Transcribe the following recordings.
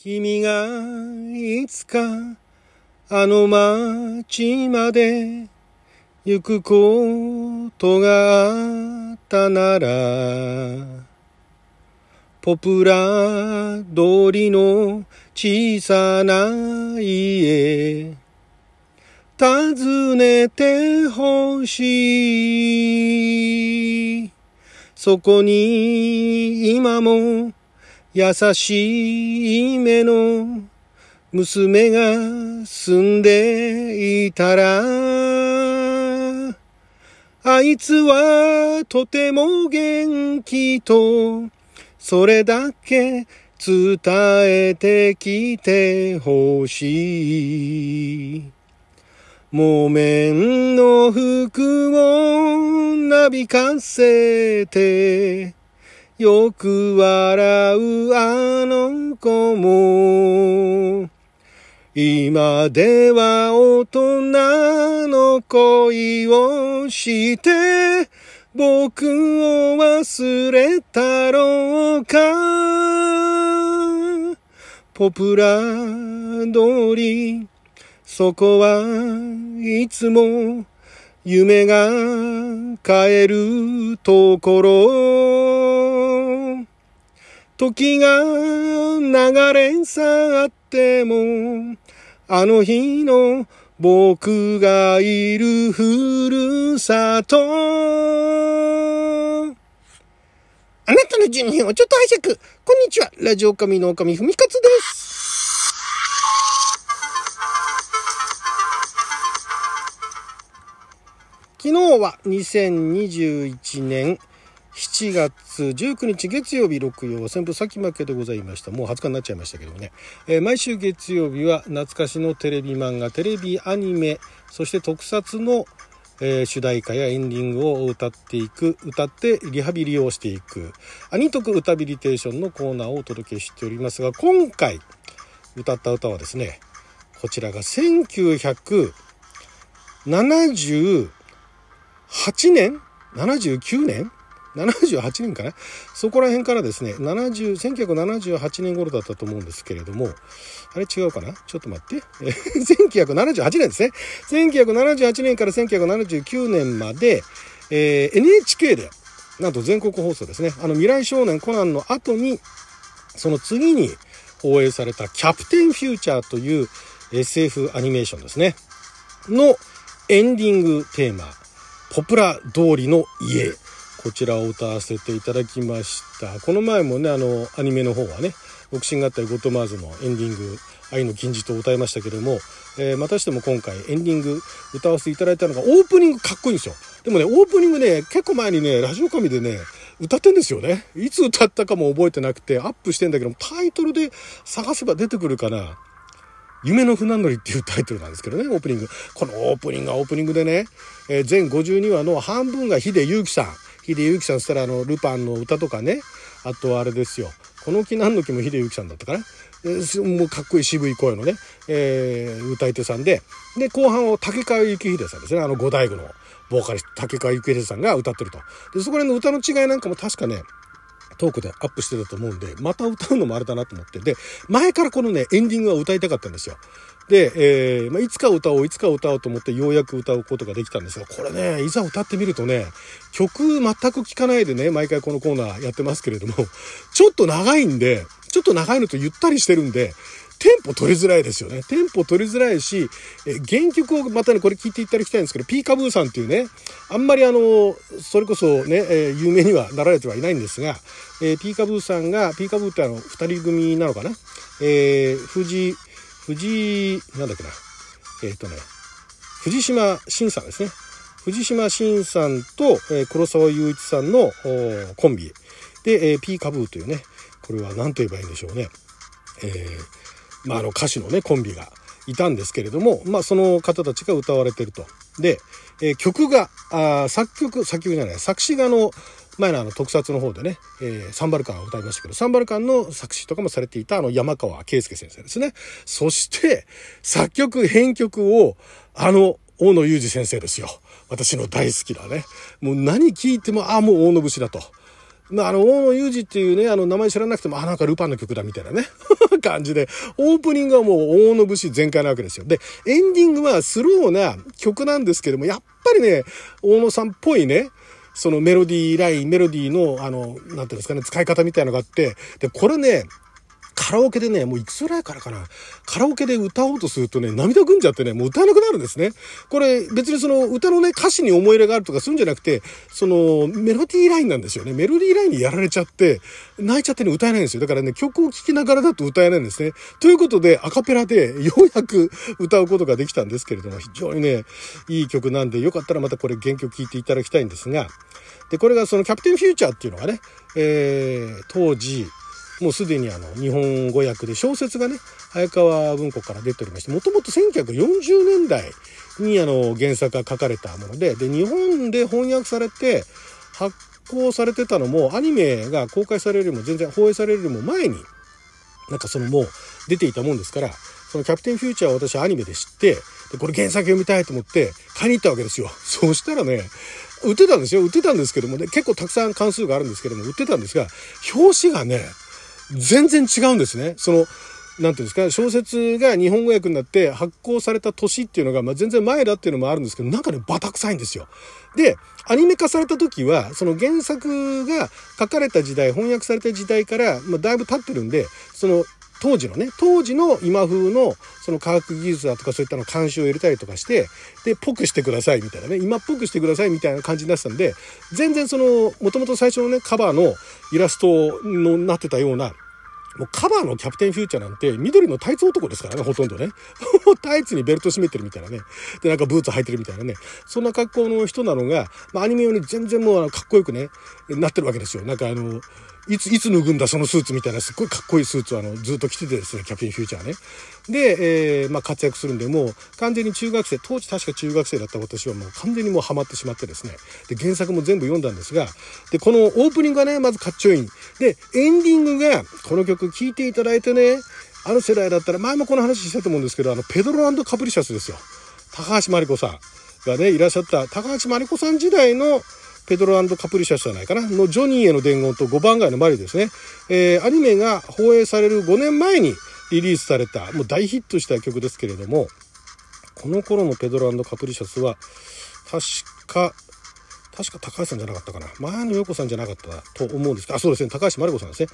君がいつかあの街まで行くことがあったならポプラ通りの小さな家訪ねてほしい。そこに今も優しい目の娘が住んでいたら、あいつはとても元気と、それだけ伝えてきてほしい。木綿の服をなびかせて、よく笑うあの子も、今では大人の恋をして、僕を忘れたろうか。ポプラ通り、そこはいつも夢が帰るところ。時が流れ去っても、あの日の僕がいるふるさと。あなたの12分をちょっと拝借。こんにちは。ラジオ神の神ふみかつです。昨日は2021年7月19日月曜日六曜旋風先負けでございました。もう20日になっちゃいましたけどもね。えー、毎週月曜日は懐かしのテレビ漫画、テレビアニメ、そして特撮の、えー、主題歌やエンディングを歌っていく、歌ってリハビリをしていく、アニトク歌ビリテーションのコーナーをお届けしておりますが、今回歌った歌はですね、こちらが1978年 ?79 年？78年かな？そこら辺からですね、70、1978年頃だったと思うんですけれども、あれ違うかな？ちょっと待って。1978年ですね。1978年から1979年まで、えー、NHK で、なんと全国放送ですね。あの未来少年コナンの後に、その次に放映されたキャプテンフューチャーという SF アニメーションですね。のエンディングテーマ、ポプラ通りの家。こちらを歌わせていただきました。この前もね、あの、アニメの方はね、ボクシング合体ゴッドマーズのエンディング、愛の金字と歌いましたけども、えー、またしても今回エンディング歌わせていただいたのが、オープニングかっこいいんですよ。でもね、オープニングね、結構前にね、ラジオ神でね、歌ってんですよね。いつ歌ったかも覚えてなくて、アップしてんだけど、タイトルで探せば出てくるかな。夢の船乗りっていうタイトルなんですけどね、オープニング。このオープニングはオープニングでね、えー、全52話の半分が秀祐樹さん。秀幸さんしたらあの、ルパンの歌とかね、あとあれですよ。この木何の木も秀幸さんだったかな。もうかっこいい渋い声のね、えー、歌い手さんで、で、後半を竹川幸秀さんですね。あの五大工のボーカリスト、竹川幸秀さんが歌ってると。で、そこら辺の歌の違いなんかも確かね、トークでアップしてたと思うんで、また歌うのもあれだなと思って。で、前からこのね、エンディングは歌いたかったんですよ。で、えー、まあ、いつか歌おう、いつか歌おうと思ってようやく歌うことができたんですが、これね、いざ歌ってみるとね、曲全く聴かないでね、毎回このコーナーやってますけれども、ちょっと長いんで、ちょっと長いのとゆったりしてるんで、テンポ取りづらいですよね。テンポ取りづらいし、え原曲をまたね、これ聞いていただきたいんですけど、ピーカブーさんっていうね、あんまりあの、それこそね、え有名にはなられてはいないんですが、え、ピーカブーさんが、ピーカブーってあの、二人組なのかな？えー、藤、藤、なんだっけな？えっ、ー、とね、藤島慎さんですね。藤島慎さんと、え、黒沢雄一さんのコンビで、えー、ピーカブーというね、これは何と言えばいいんでしょうね。えーまあ、あの歌手のねコンビがいたんですけれども、まあ、その方たちが歌われてると。で、えー、曲があ作曲作曲じゃない作詞がの前のあの特撮の方でね、えー、サンバルカンを歌いましたけど、サンバルカンの作詞とかもされていたあの山川圭介先生ですね。そして、作曲、編曲を、あの、大野裕二先生ですよ。私の大好きなね。もう何聞いても、ああ、もう大野節だと。まあ、あの、大野裕二っていうね、あの、名前知らなくても、あ、なんかルパンの曲だみたいなね、感じで、オープニングはもう大野節全開なわけですよ。で、エンディングはスローな曲なんですけども、やっぱりね、大野さんっぽいね、そのメロディーライン、メロディーの、あの、なんていうんですかね、使い方みたいなのがあって、で、これね、カラオケでね、もういくつぐらいからかな。カラオケで歌おうとするとね、涙ぐんじゃってね、もう歌えなくなるんですね。これ別にその歌のね、歌詞に思い入れがあるとかするんじゃなくて、そのメロディーラインなんですよね。メロディーラインにやられちゃって、泣いちゃってね、歌えないんですよ。だからね、曲を聴きながらだと歌えないんですね。ということで、アカペラでようやく歌うことができたんですけれども、非常にね、いい曲なんで、よかったらまたこれ原曲聴いていただきたいんですが、で、これがそのキャプテンフューチャーっていうのがね、えー、当時、もうすでにあの日本語訳で小説がね早川文庫から出ておりましてもともと1940年代にあの原作が書かれたものでで日本で翻訳されて発行されてたのもアニメが公開されるよりも全然放映されるよりも前になんかそのもう出ていたもんですからそのキャプテンフューチャーを私アニメで知ってでこれ原作読みたいと思って買いに行ったわけですよ。そしたらね売ってたんですよ売ってたんですけどもね結構たくさん関数があるんですけども売ってたんですが表紙がね全然違うんですね。その、なんていうんですか、小説が日本語訳になって発行された年っていうのが、まあ、全然前だっていうのもあるんですけど、なんかね、バタ臭いんですよ。で、アニメ化された時は、その原作が書かれた時代、翻訳された時代から、まあ、だいぶ経ってるんで、その、当時のね、当時の今風のその科学技術だとかそういったの監修を入れたりとかして、で、ぽくしてくださいみたいなね、今っぽくしてくださいみたいな感じになってたんで、全然その、もともと最初のね、カバーのイラストのなってたような、もうカバーのキャプテンフューチャーなんて緑のタイツ男ですからね、ほとんどね。タイツにベルト締めてるみたいなね。で、なんかブーツ履いてるみたいなね。そんな格好の人なのが、まあ、アニメ用に全然もうかっこよくね、なってるわけですよ。なんかあの、いつ、いつ脱ぐんだそのスーツみたいなすっごいかっこいいスーツをあのずっと着ててですね、キャプテンフューチャーね。で、えー、まあ活躍するんで、もう完全に中学生、当時確か中学生だった私はもう完全にもうハマってしまってですね。で、原作も全部読んだんですが、で、このオープニングがね、まずかっちょいい。で、エンディングが、この曲聴いていただいてね、あの世代だったら、前もこの話したと思うんですけど、あの、ペドロカプリシャスですよ。高橋真理子さんがね、いらっしゃった、高橋真理子さん時代の、ペドロカプリシャスじゃないかなのジョニーへの伝言と5番街のマリですね。えー、アニメが放映される5年前にリリースされた、もう大ヒットした曲ですけれども、この頃のペドロカプリシャスは、確か、確か高橋さんじゃなかったかな。前野陽子さんじゃなかったと思うんですけど、あ、そうですね、高橋真理子さんですね。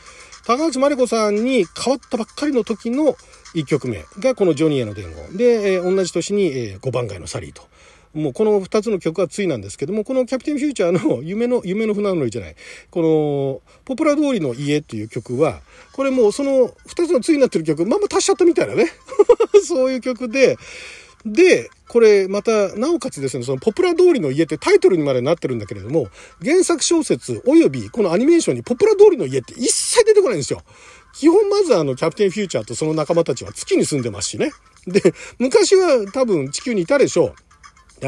高橋真理子さんに変わったばっかりの時の1曲目がこのジョニーへの伝言。で、えー、同じ年に、えー、5番街のサリーと。もうこの2つの曲はついなんですけども、このキャプテンフューチャーの 夢の、夢の船乗りじゃない、この、ポプラ通りの家っていう曲は、これもうその2つのついになってる曲、まんま足しちゃったみたいなね。そういう曲で、で、これまた、なおかつですね、そのポプラ通りの家ってタイトルにまでなってるんだけれども、原作小説及びこのアニメーションにポプラ通りの家って一切出てこないんですよ。基本まずあの、キャプテンフューチャーとその仲間たちは月に住んでますしね。で、昔は多分地球にいたでしょう。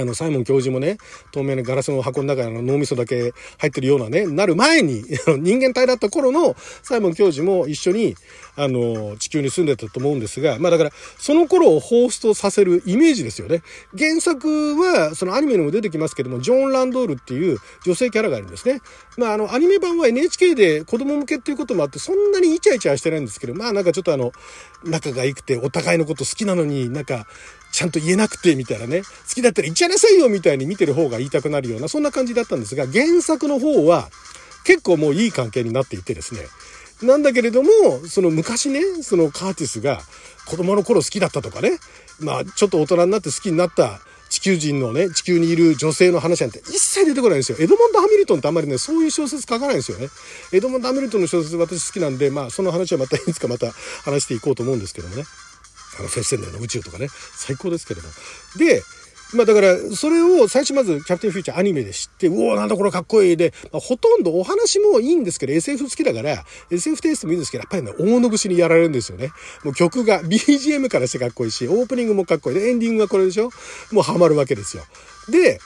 あの、サイモン教授もね、透明なガラスの箱の中に脳みそだけ入ってるようなね、なる前に、人間体だった頃のサイモン教授も一緒に、あの、地球に住んでたと思うんですが、まあだから、その頃をホーストさせるイメージですよね。原作は、そのアニメにも出てきますけども、ジョン・ランドールっていう女性キャラがいるんですね。まああの、アニメ版は NHK で子供向けっていうこともあって、そんなにイチャイチャしてないんですけど、まあなんかちょっとあの、仲が良くてお互いのこと好きなのになんか、ちゃんと言えなくてみたいなね、好きだったら言っちゃいなさいよみたいに見てる方が言いたくなるような、そんな感じだったんですが、原作の方は結構もういい関係になっていてですね、なんだけれども、その昔ね、そのカーティスが子供の頃好きだったとかね、まあちょっと大人になって好きになった地球人のね、地球にいる女性の話なんて一切出てこないんですよ。エドモンド・ハミルトンってあんまりね、そういう小説書かないんですよね。エドモンド・ハミルトンの小説私好きなんで、まあその話はまたいつかまた話していこうと思うんですけどもね。あの、接戦の宇宙とかね、最高ですけれど。で、まあだから、それを最初まずキャプテンフューチャーアニメで知って、うおなんだこれかっこいいで、まあ、ほとんどお話もいいんですけど、SF 好きだから、SF テイストもいいんですけど、やっぱりね、大野節にやられるんですよね。もう曲が、BGM からしてかっこいいし、オープニングもかっこいいで、エンディングはこれでしょもうハマるわけですよ。で、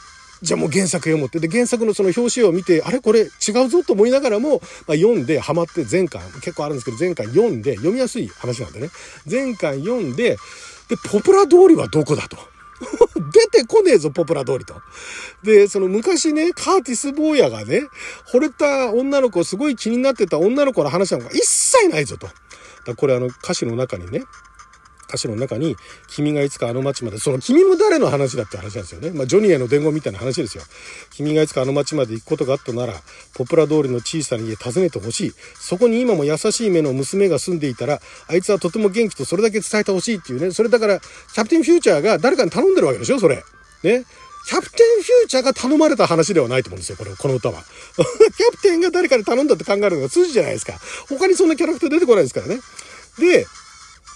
じゃあもう原作読むって。で、原作のその表紙を見て、あれこれ違うぞと思いながらも、まあ、読んで、ハマって前巻、結構あるんですけど、前巻読んで、読みやすい話なんでね。前巻読んで、で、ポプラ通りはどこだと。出てこねえぞ、ポプラ通りと。で、その昔ね、カーティス・坊やがね、惚れた女の子、すごい気になってた女の子の話なんか一切ないぞと。だこれあの歌詞の中にね、歌詞の中に、君がいつかあの街まで、その君も誰の話だって話なんですよね。まあ、ジョニーへの伝言みたいな話ですよ。君がいつかあの街まで行くことがあったなら、ポプラ通りの小さな家訪ねてほしい。そこに今も優しい目の娘が住んでいたら、あいつはとても元気とそれだけ伝えてほしいっていうね。それだから、キャプテンフューチャーが誰かに頼んでるわけでしょ？それ。ね？キャプテンフューチャーが頼まれた話ではないと思うんですよ、これ、この歌は。キャプテンが誰かに頼んだって考えるのが筋じゃないですか。他にそんなキャラクター出てこないですからね。で、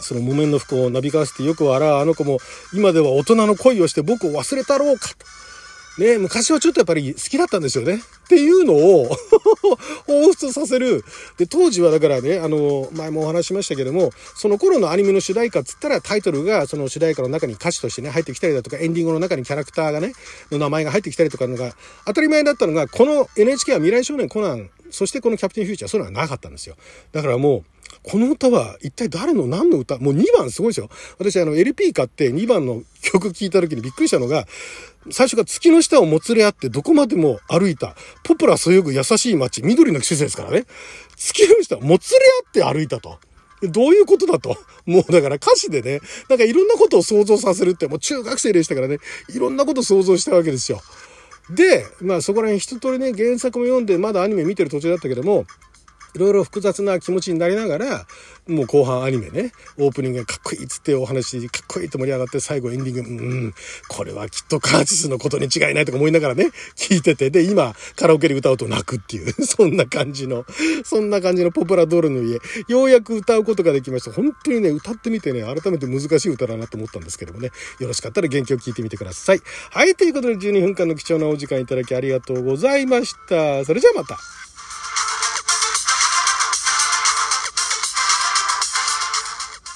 その木綿の服をなびかせてよく笑うあの子も今では大人の恋をして僕を忘れたろうかと。ね、昔はちょっとやっぱり好きだったんですよね。っていうのを 彷彿させる。で、当時はだからね、あの、前もお話しましたけども、その頃のアニメの主題歌っつったらタイトルがその主題歌の中に歌詞としてね、入ってきたりだとか、エンディングの中にキャラクターがね、の名前が入ってきたりとかのが当たり前だったのが、この NHK は未来少年コナン、そしてこのキャプテンフューチャー、そういうのはなかったんですよ。だからもう、この歌は一体誰の何の歌？もう2番すごいですよ。私あの LP 買って2番の曲聴いた時にびっくりしたのが、最初から月の下をもつれ合ってどこまでも歩いた、ポプラそよぐ優しい街、緑の季節ですからね。月の下をもつれ合って歩いたと。どういうことだと。もうだから歌詞でね、なんかいろんなことを想像させるって、もう中学生でしたからね、いろんなことを想像したわけですよ。で、まあそこら辺一通りね、原作も読んでまだアニメ見てる途中だったけども、いろいろ複雑な気持ちになりながら、もう後半アニメね、オープニングがかっこいいっつってお話、かっこいいと盛り上がって、最後エンディング、うん、これはきっとカーチスのことに違いないとか思いながらね、聞いてて、で、今、カラオケで歌うと泣くっていう、そんな感じの、そんな感じのポプラドールの家、ようやく歌うことができました。本当にね、歌ってみてね、改めて難しい歌だなと思ったんですけどもね、よろしかったら原曲聴いてみてください。はい、ということで12分間の貴重なお時間いただきありがとうございました。それじゃあまた。